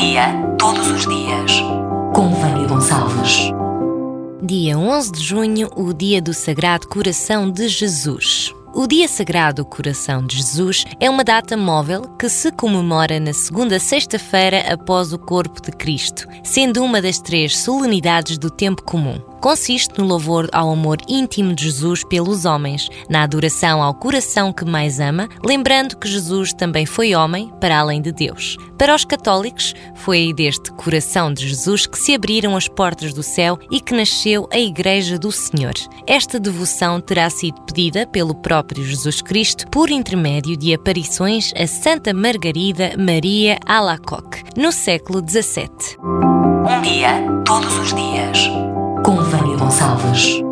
dia, todos os dias. Com Vânia Gonçalves. Dia 11 de junho, o dia do Sagrado Coração de Jesus. O Dia Sagrado Coração de Jesus é uma data móvel que se comemora na segunda sexta-feira após o Corpo de Cristo, sendo uma das três solenidades do tempo comum. Consiste no louvor ao amor íntimo de Jesus pelos homens, na adoração ao coração que mais ama, lembrando que Jesus também foi homem para além de Deus. Para os católicos, foi deste coração de Jesus que se abriram as portas do céu e que nasceu a Igreja do Senhor. Esta devoção terá sido pedida pelo próprio Jesus Cristo por intermédio de aparições a Santa Margarida Maria Alacoque, no século XVII. Um dia, todos os dias Gonçalves.